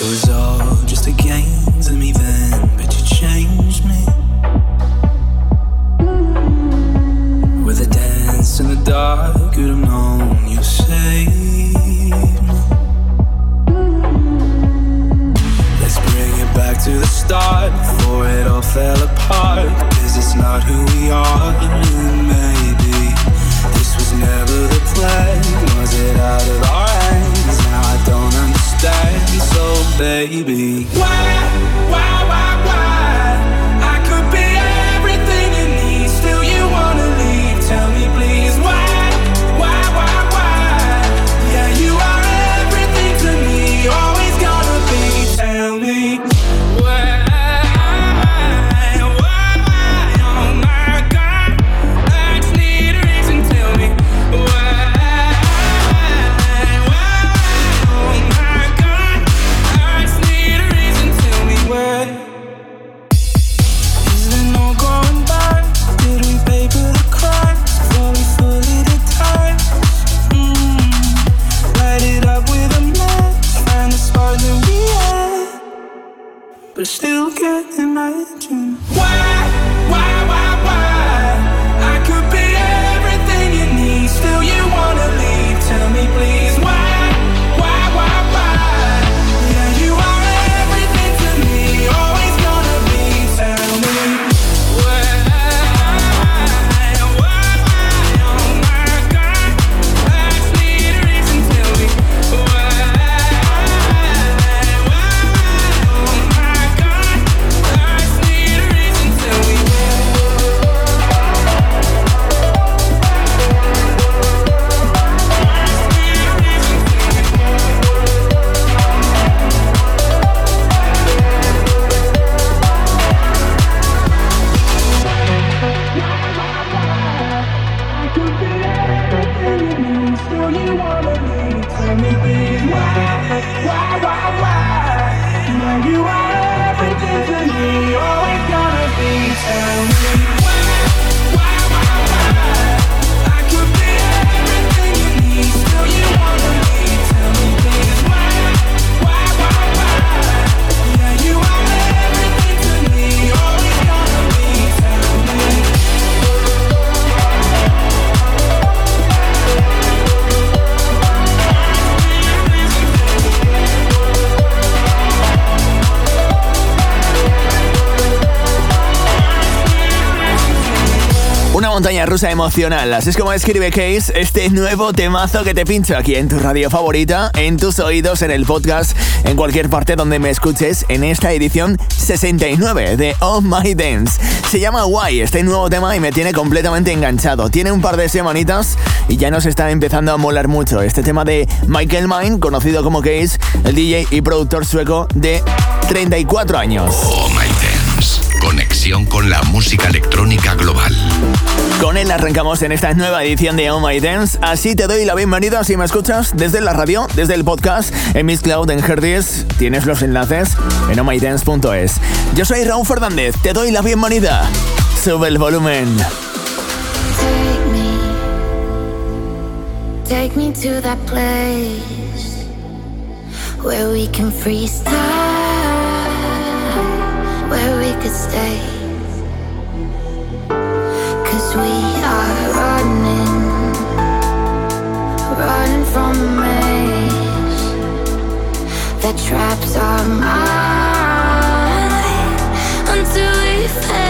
It was all just a game to me then, but you changed me. With a dance in the dark, could have known you me. Let's bring it back to the start before it all fell apart. Cause it's not who we are, maybe. This was never the plan, was it out of our so baby. Why, why, why? But still can't imagine montaña rusa emocional, así es como escribe Case este nuevo temazo que te pincho aquí en tu radio favorita, en tus oídos, en el podcast, en cualquier parte donde me escuches, en esta edición 69 de Oh My Dance. Se llama Why este nuevo tema y me tiene completamente enganchado. Tiene un par de semanitas y ya nos está empezando a molar mucho. Este tema de Michael Mine, conocido como Case, el DJ y productor sueco de 34 años. Oh My Dance. Conexión con la música electrónica global. Con él arrancamos en esta nueva edición de Oh My Dance. Así te doy la bienvenida si me escuchas desde la radio, desde el podcast, en Miss Cloud, en Herdis. Tienes los enlaces en ohmydance.es. Yo soy Raúl Fernández, te doy la bienvenida. Sube el volumen. Take me, take me to that place where we can freeze time, where we could stay. Traps our mind until we fade.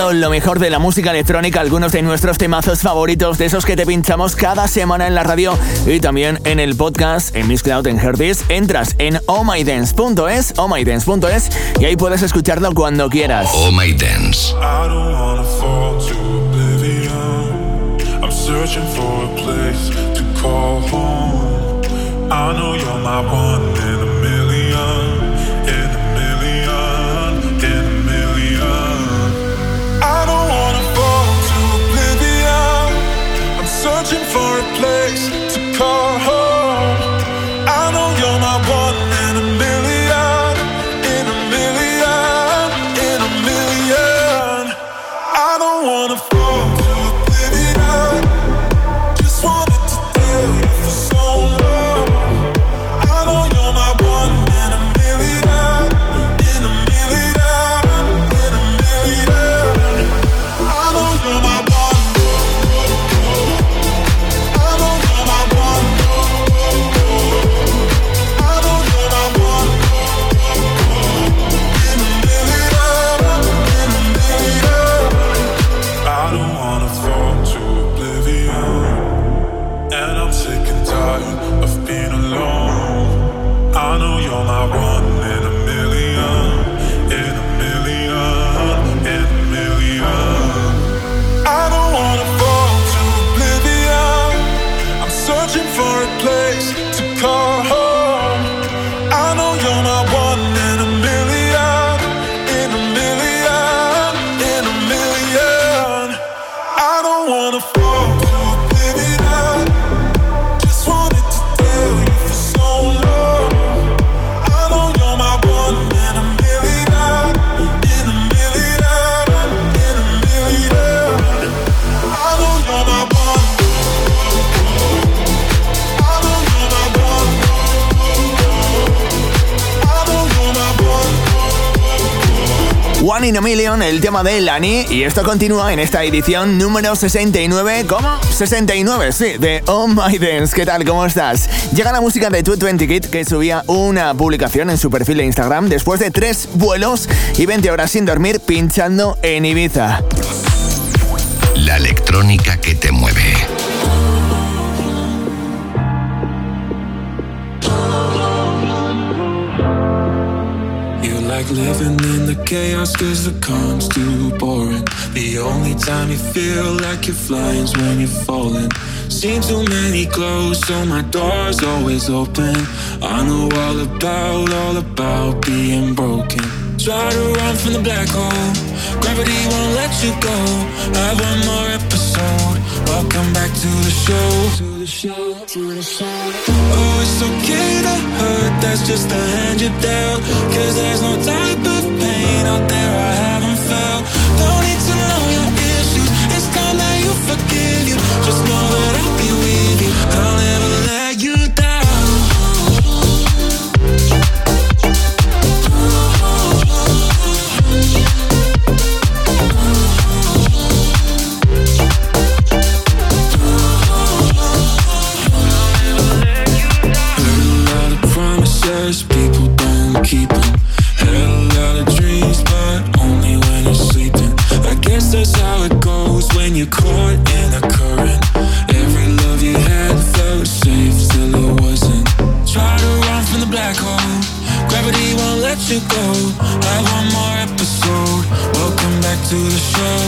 Lo mejor de la música electrónica, algunos de nuestros temazos favoritos, de esos que te pinchamos cada semana en la radio y también en el podcast, en Miss Cloud, en Herdis. Entras en ohmydance.es, ohmydance.es y ahí puedes escucharlo cuando quieras. Oh My Dance. I don't wanna fall to oblivion. I'm searching for a place to call home. I know you're my one in call Lani, y esto continúa en esta edición número 69, ¿cómo? 69, sí, de Oh My Dance. ¿Qué tal? ¿Cómo estás? Llega la música de 220 Kid que subía una publicación en su perfil de Instagram después de tres vuelos y 20 horas sin dormir pinchando en Ibiza. La electrónica living in the chaos cause the calm's too boring. The only time you feel like you're flying's when you're falling. Seen too many close, so my door's always open. I know all about, all about being broken. Try to run from the black hole. Gravity won't let you go. Have one more episode. Welcome back to the show. To the show. To the show. Oh, it's okay to hurt. That's just the hand you're dealt. Cause there's no type of pain out there I haven't felt. Don't need to to the show.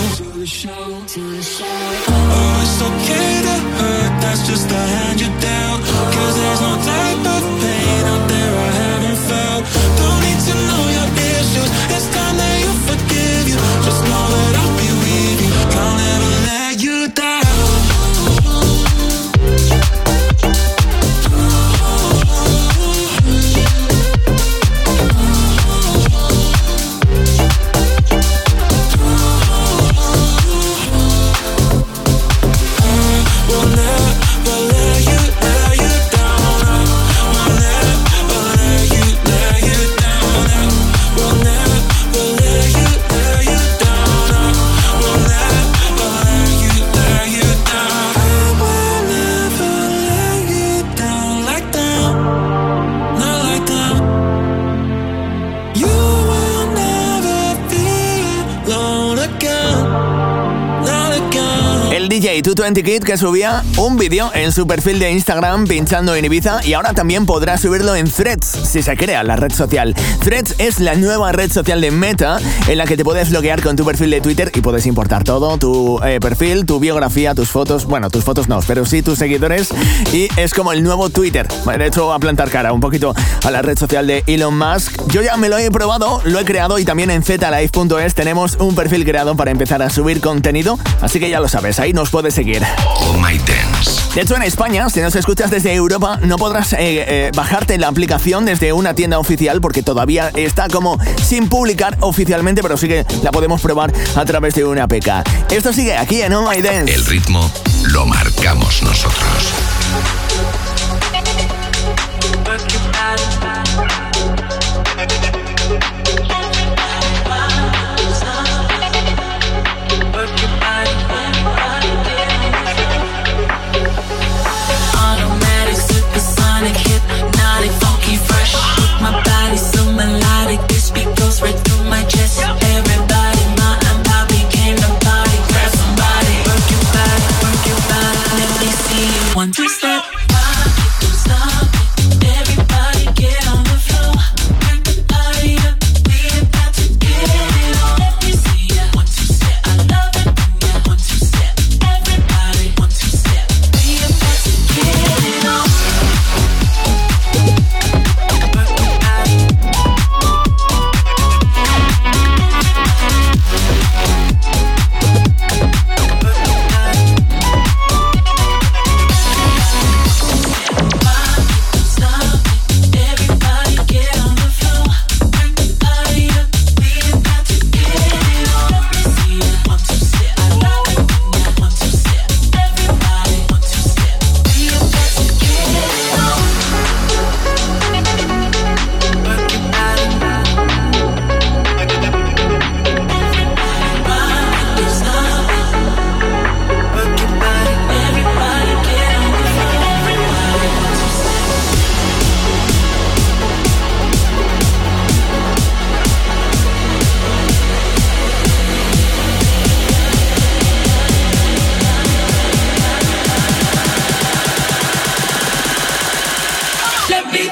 220 Kid que subía un vídeo en su perfil de Instagram pinchando en Ibiza y ahora también podrá subirlo en Threads si se crea la red social. Threads es la nueva red social de Meta en la que te puedes loguear con tu perfil de Twitter y puedes importar todo, tu eh, perfil, tu biografía, tus fotos, bueno, tus fotos no, pero sí tus seguidores y es como el nuevo Twitter. De hecho, a plantar cara un poquito a la red social de Elon Musk. Yo ya me lo he probado, lo he creado y también en zlive.es tenemos un perfil creado para empezar a subir contenido, así que ya lo sabes, ahí nos puedes seguir. Oh My Dance. De hecho, en España, si nos escuchas desde Europa, no podrás eh, eh, bajarte la aplicación desde una tienda oficial porque todavía está como sin publicar oficialmente, pero sí que la podemos probar a través de una APK. Esto sigue aquí en Oh My Dance. El ritmo lo marcamos nosotros.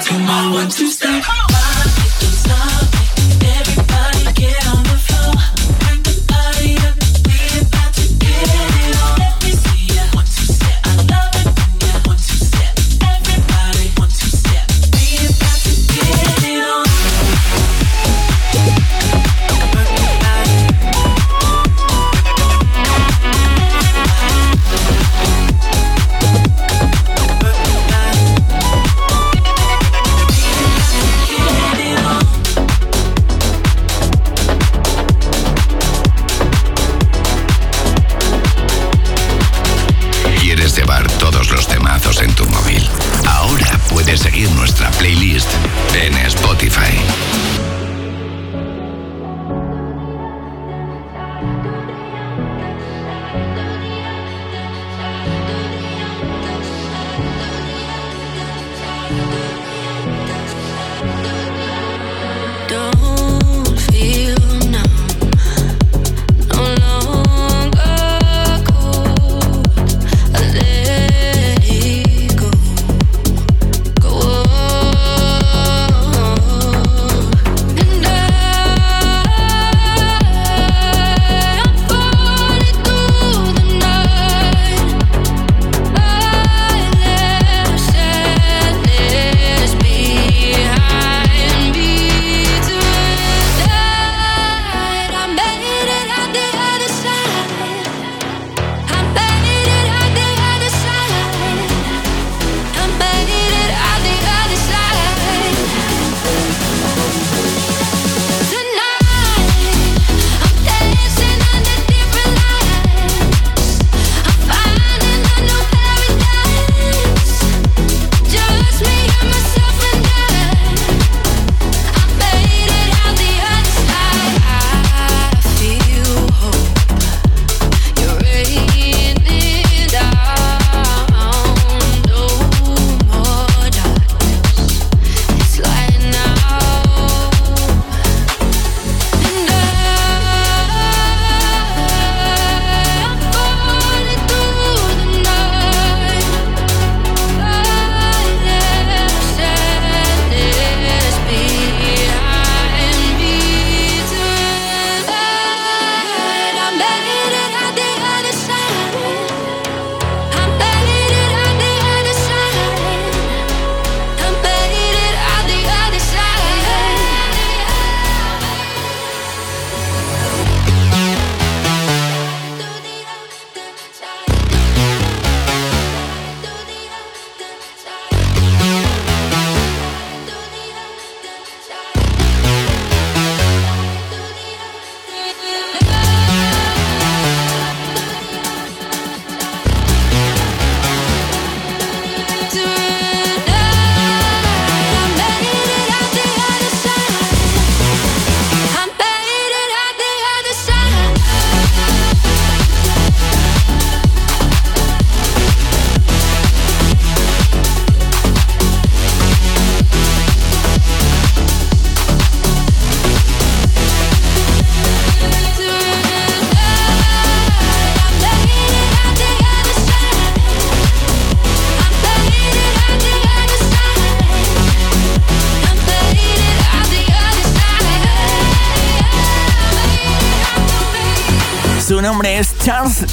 Let me do my one two step. Nombre es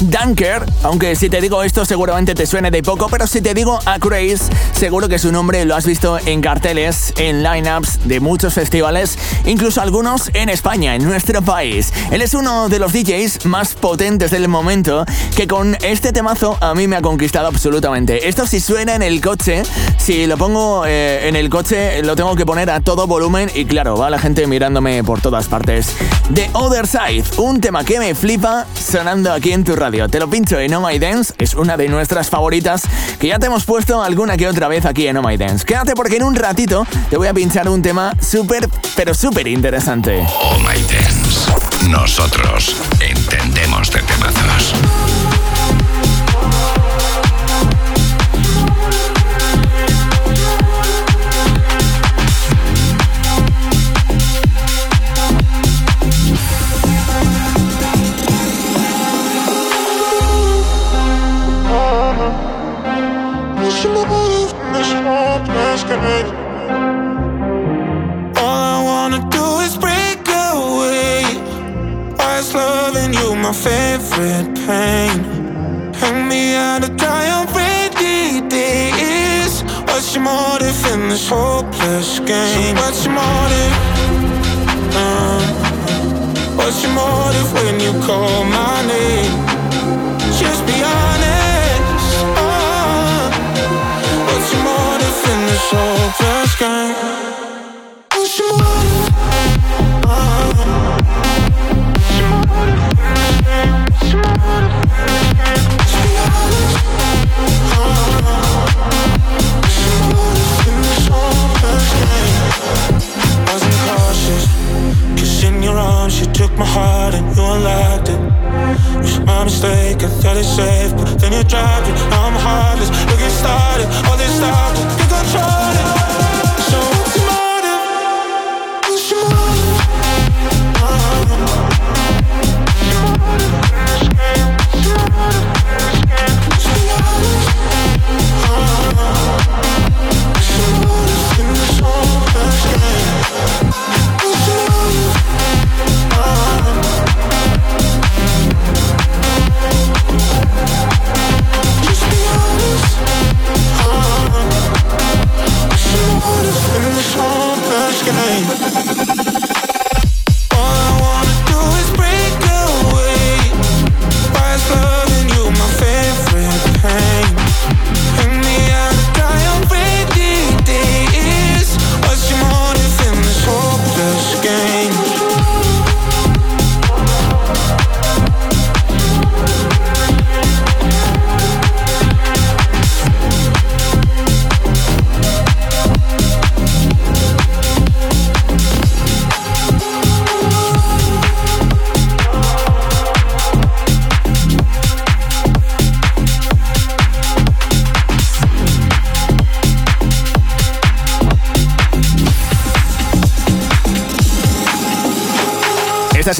Dunker, aunque si te digo esto seguramente te suene de poco, pero si te digo a Grace, seguro que su nombre lo has visto en carteles, en lineups de muchos festivales, incluso algunos en España, en nuestro país. Él es uno de los DJs más potentes del momento que con este temazo a mí me ha conquistado absolutamente. Esto si suena en el coche, si lo pongo eh, en el coche lo tengo que poner a todo volumen y claro, va la gente mirándome por todas partes. The Other Side, un tema que me flipa sonando aquí en tu radio. Te lo pincho en Oh My Dance, es una de nuestras favoritas que ya te hemos puesto alguna que otra vez aquí en Oh My Dance. Quédate porque en un ratito te voy a pinchar un tema súper, pero súper interesante. Oh My Dance. Nosotros entendemos de temazos.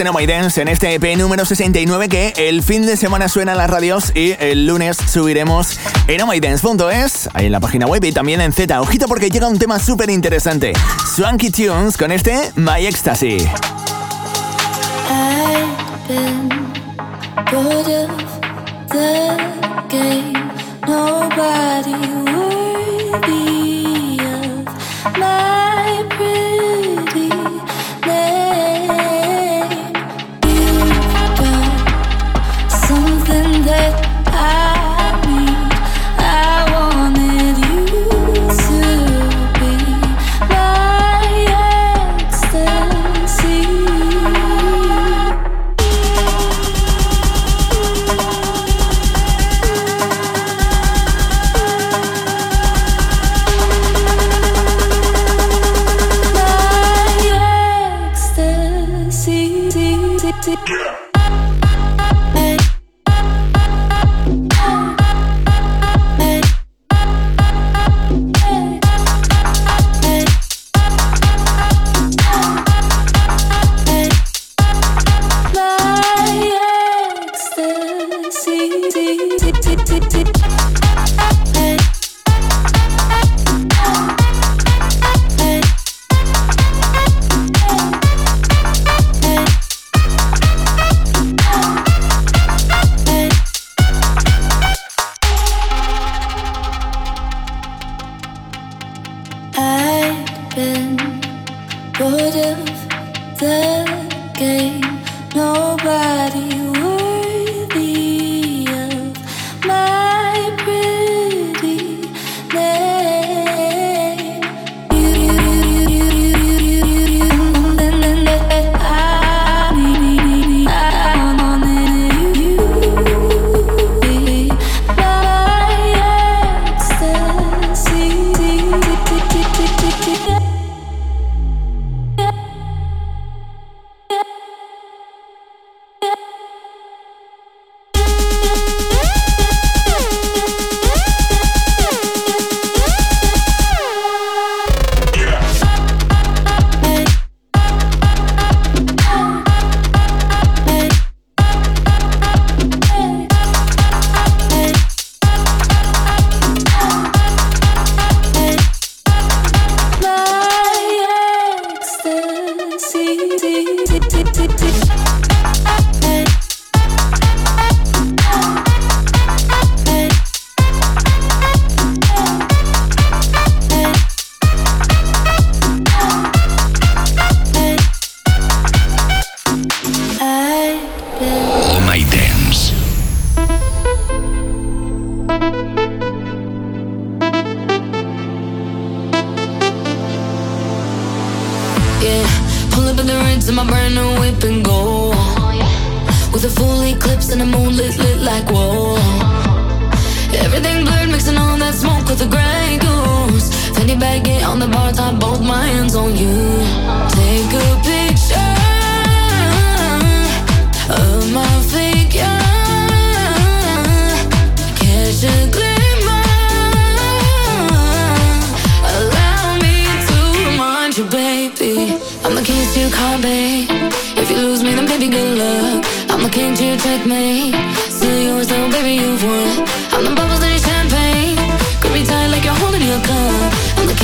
En Dance en este EP número 69 que el fin de semana suena en las radios y el lunes subiremos en ohmydance.es, ahí en la página web y también en Z. Ojito porque llega un tema súper interesante. Swanky Tunes con este My Ecstasy.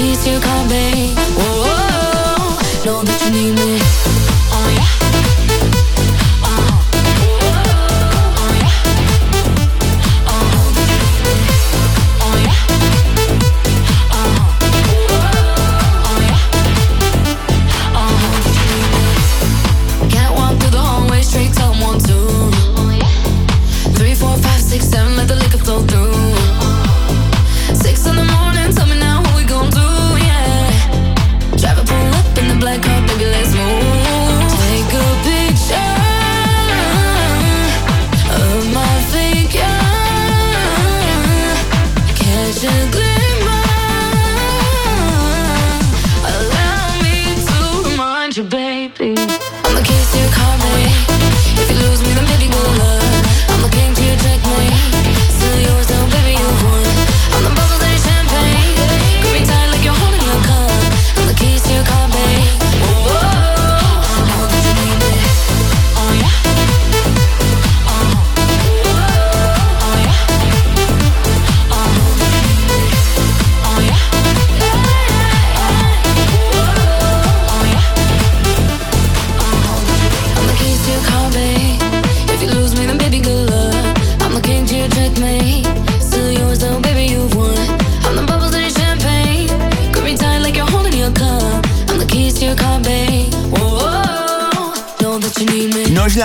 please you call me. Whoa, -oh. know that you need me.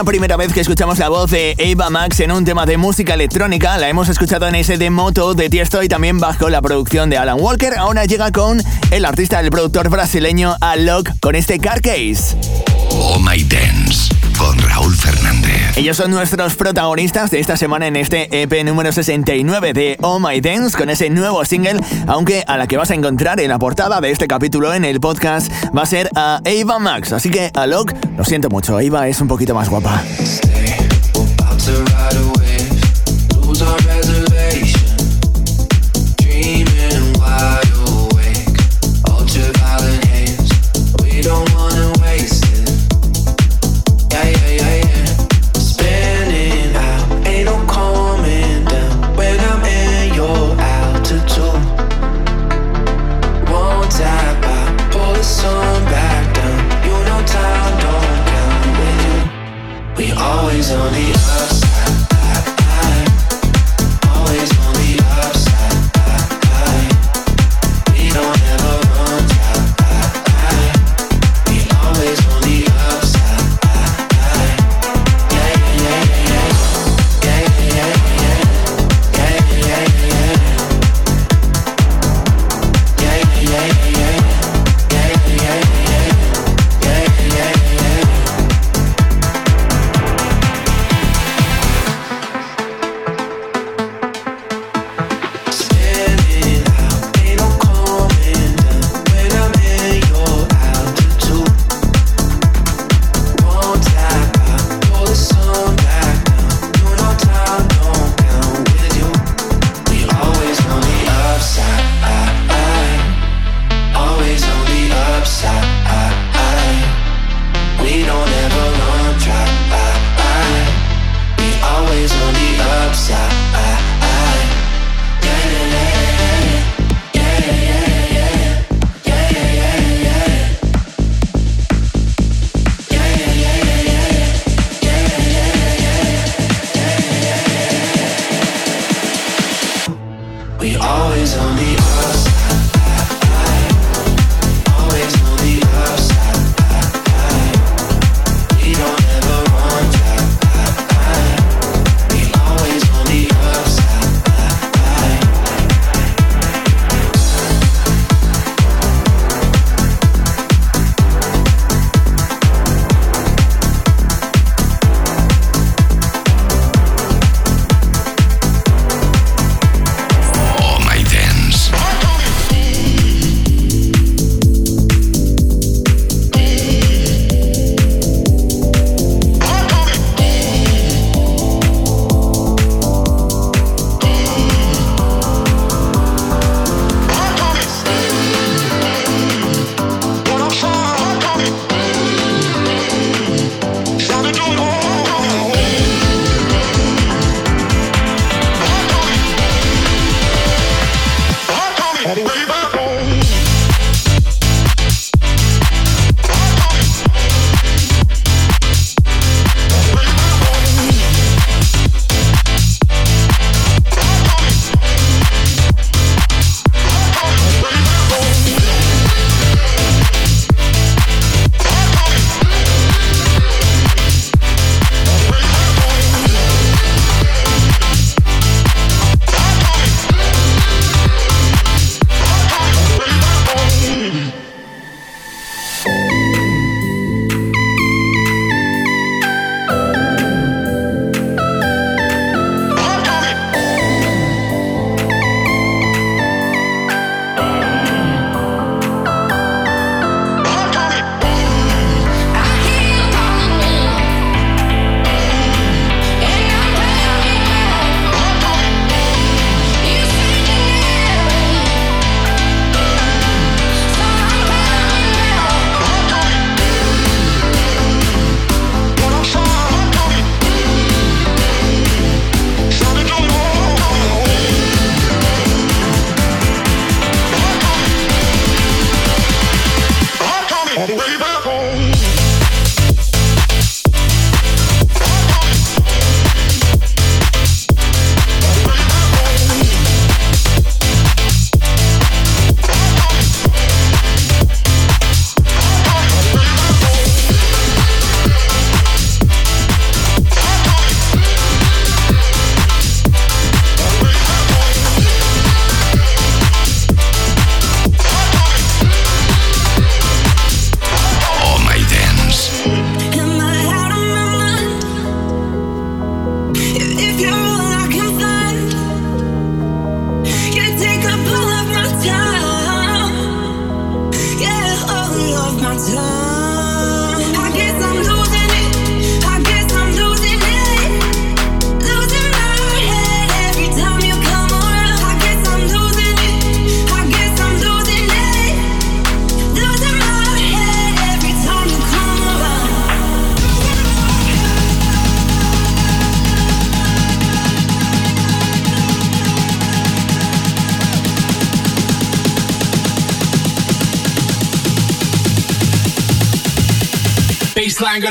Primera vez que escuchamos la voz de Eva Max en un tema de música electrónica. La hemos escuchado en ese de moto de Tiesto y también bajo la producción de Alan Walker. Ahora llega con el artista, el productor brasileño Alok con este Car Case. Oh My Dance con Raúl Fernández. Ellos son nuestros protagonistas de esta semana en este EP número 69 de Oh My Dance con ese nuevo single, aunque a la que vas a encontrar en la portada de este capítulo en el podcast va a ser a Eva Max. Así que Alok, lo siento mucho, Eva es un poquito más guapa. on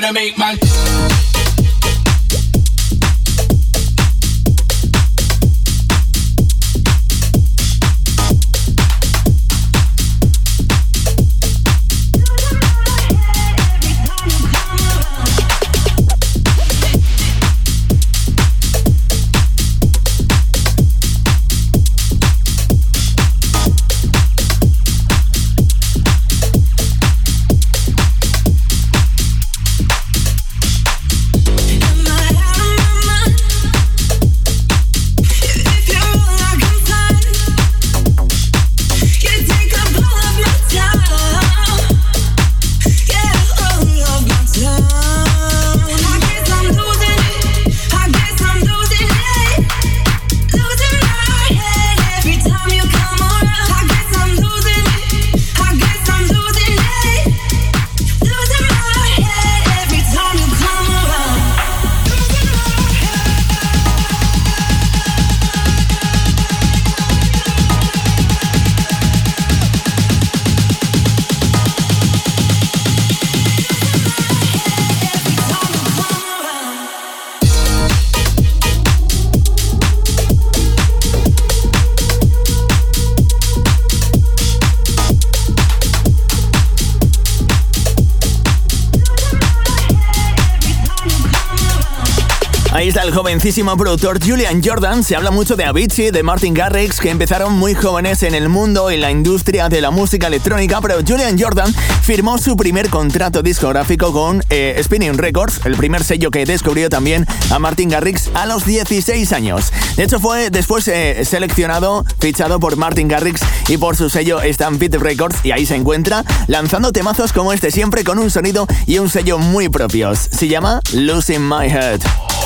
gonna make man. jovencísimo productor Julian Jordan se habla mucho de Avicii, de Martin Garrix, que empezaron muy jóvenes en el mundo y la industria de la música electrónica, pero Julian Jordan firmó su primer contrato discográfico con eh, Spinning Records, el primer sello que descubrió también a Martin Garrix a los 16 años. De hecho, fue después eh, seleccionado, fichado por Martin Garrix y por su sello Stampede Records, y ahí se encuentra lanzando temazos como este, siempre con un sonido y un sello muy propios. Se llama Losing My Head.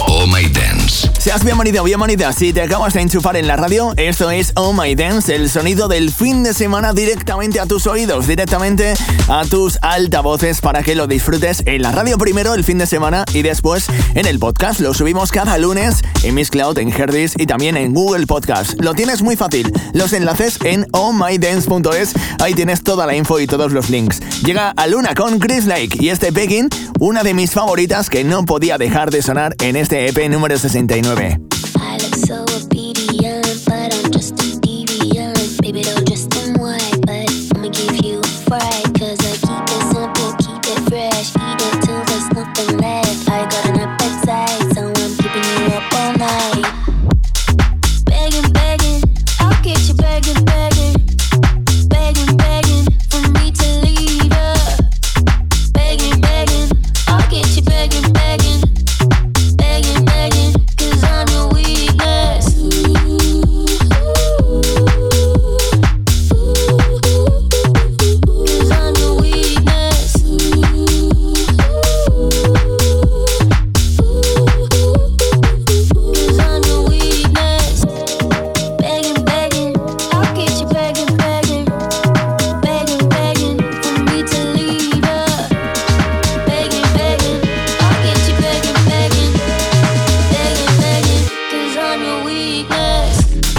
Oh My Dance. Seas bienvenido, bienvenida. Si te acabas de enchufar en la radio, esto es Oh My Dance, el sonido del fin de semana directamente a tus oídos, directamente a tus altavoces para que lo disfrutes en la radio primero el fin de semana y después en el podcast. Lo subimos cada lunes en Miss Cloud, en Herdis y también en Google Podcast. Lo tienes muy fácil. Los enlaces en ohmydance.es. Ahí tienes toda la info y todos los links. Llega a Luna con Chris Lake y este Begging, una de mis favoritas que no podía dejar de sonar en este EP número 69. I look so weakness.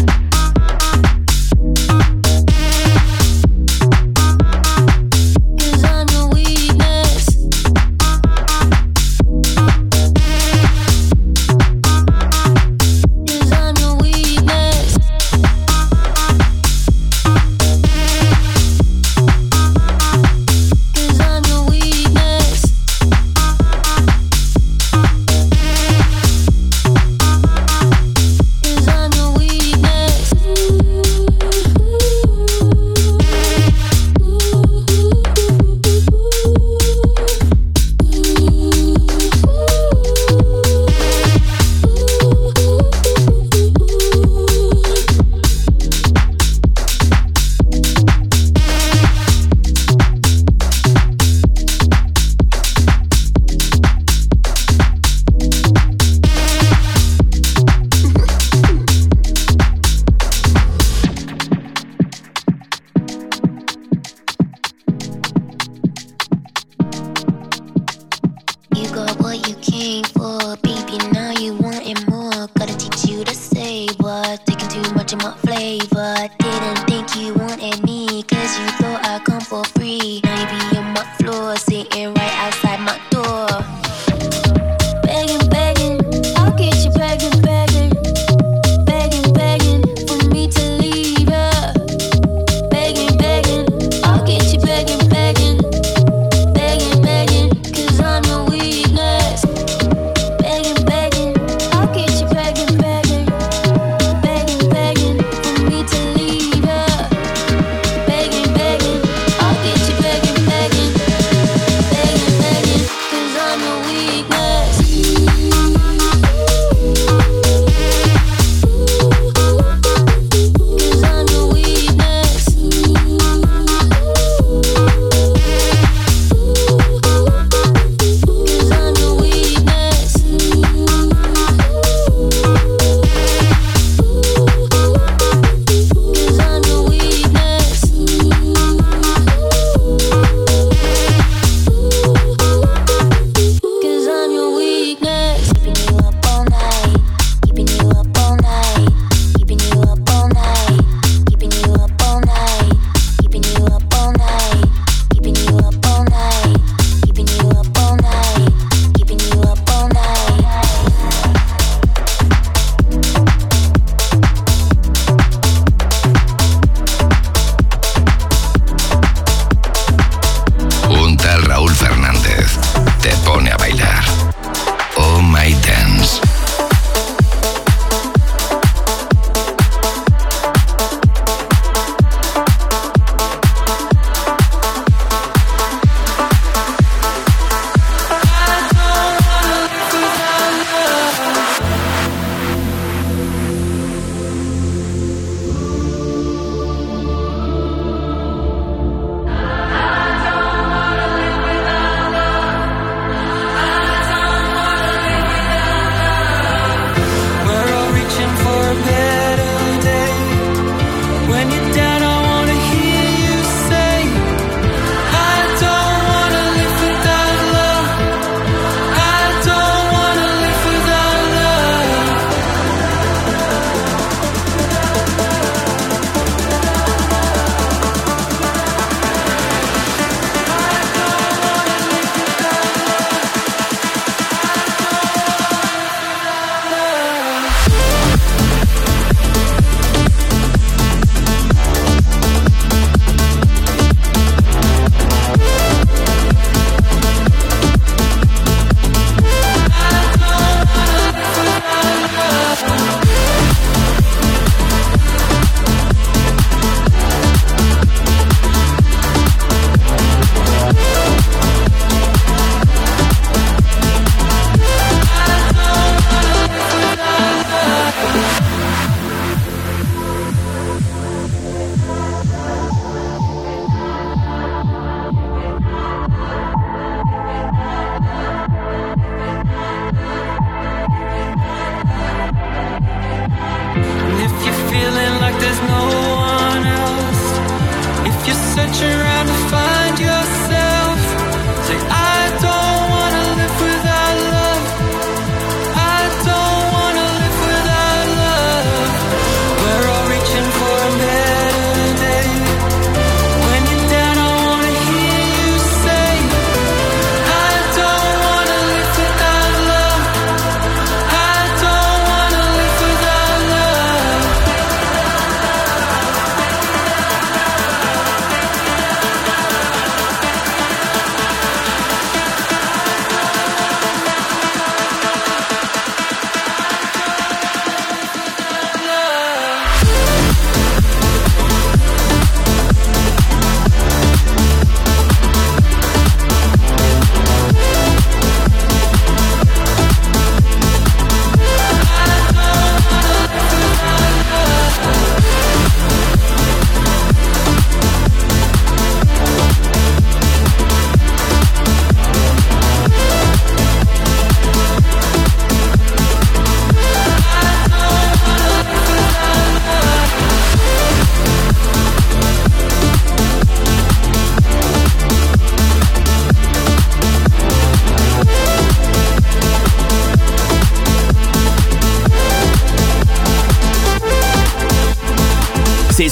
that you're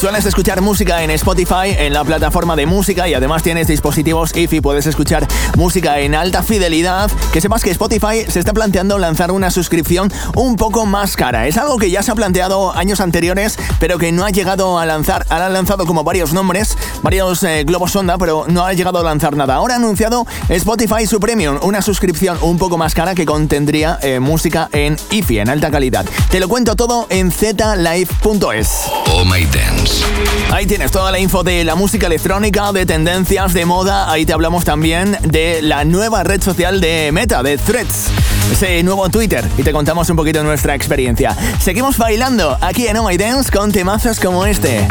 sueles escuchar música en Spotify, en la plataforma de música y además tienes dispositivos IFI, puedes escuchar música en alta fidelidad, que sepas que Spotify se está planteando lanzar una suscripción un poco más cara. Es algo que ya se ha planteado años anteriores, pero que no ha llegado a lanzar. Han lanzado como varios nombres, varios eh, globos sonda, pero no ha llegado a lanzar nada. Ahora ha anunciado Spotify su Premium, una suscripción un poco más cara que contendría eh, música en IFI, en alta calidad. Te lo cuento todo en zlive.es. Oh. Ahí tienes toda la info de la música electrónica, de tendencias, de moda. Ahí te hablamos también de la nueva red social de Meta, de Threads. Ese nuevo Twitter. Y te contamos un poquito nuestra experiencia. Seguimos bailando aquí en Oh My Dance con temazos como este.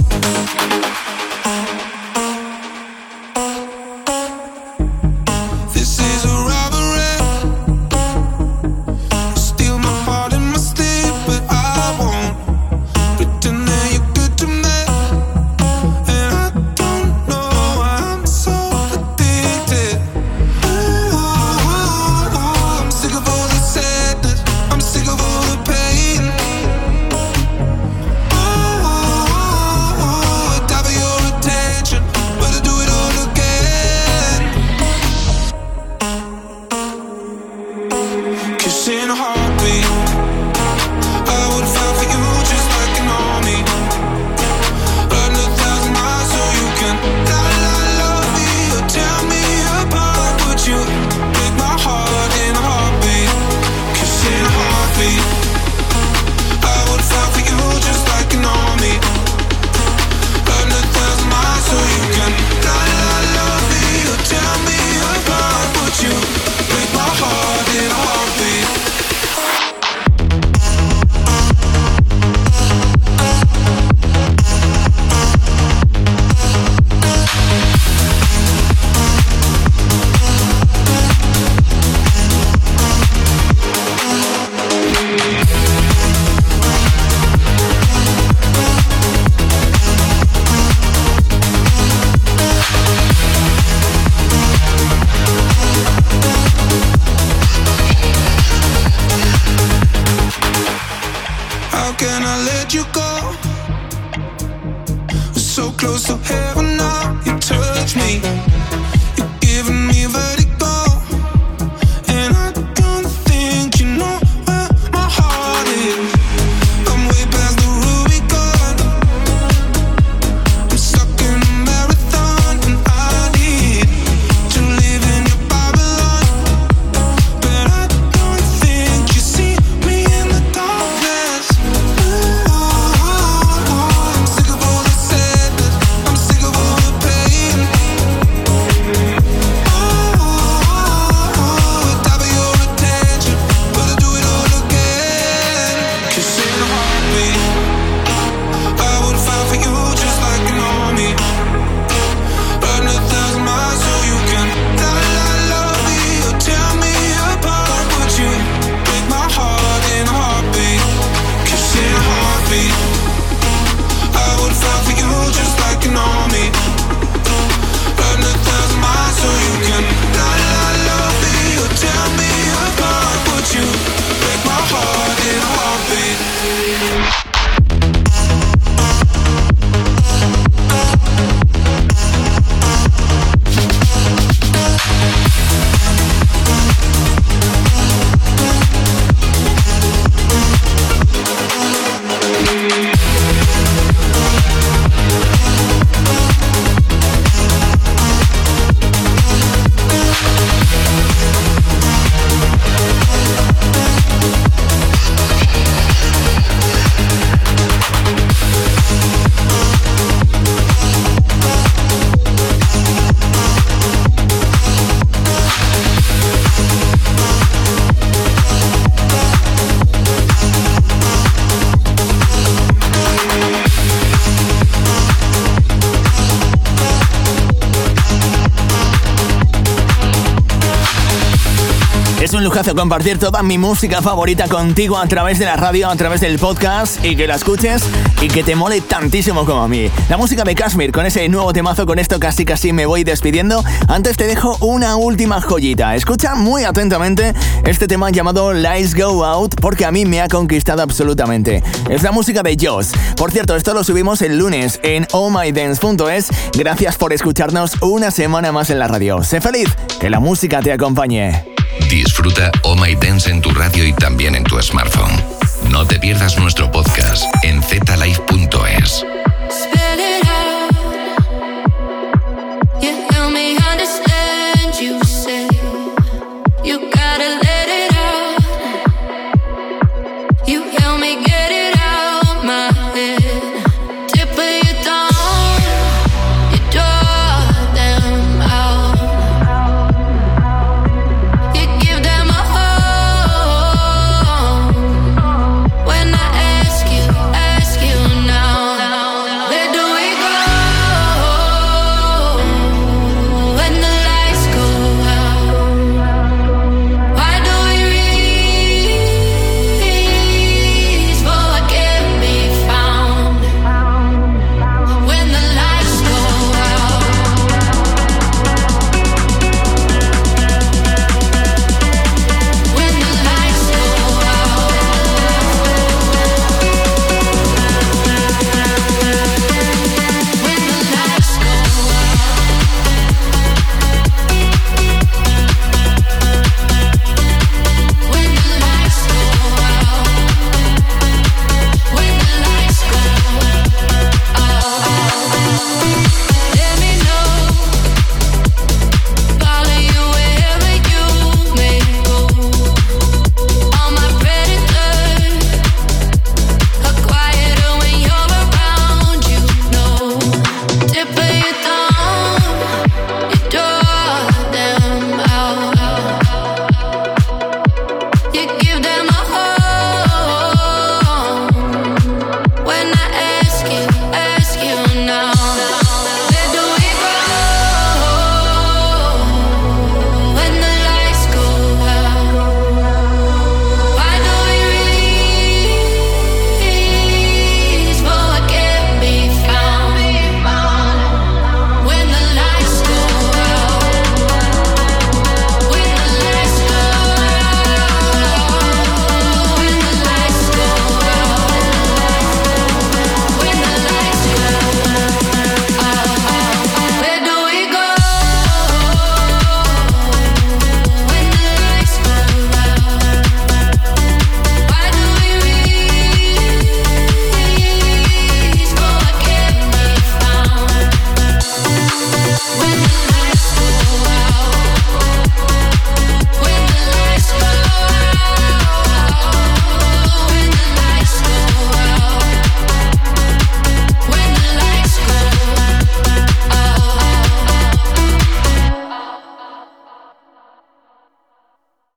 Compartir toda mi música favorita contigo a través de la radio, a través del podcast y que la escuches y que te mole tantísimo como a mí. La música de Kashmir con ese nuevo temazo, con esto casi casi me voy despidiendo. Antes te dejo una última joyita. Escucha muy atentamente este tema llamado Lights Go Out porque a mí me ha conquistado absolutamente. Es la música de Joss. Por cierto, esto lo subimos el lunes en ohmydance.es. Gracias por escucharnos una semana más en la radio. Sé feliz, que la música te acompañe. Disfruta Oh My Dance en tu radio y también en tu smartphone. No te pierdas nuestro podcast en zlife.es.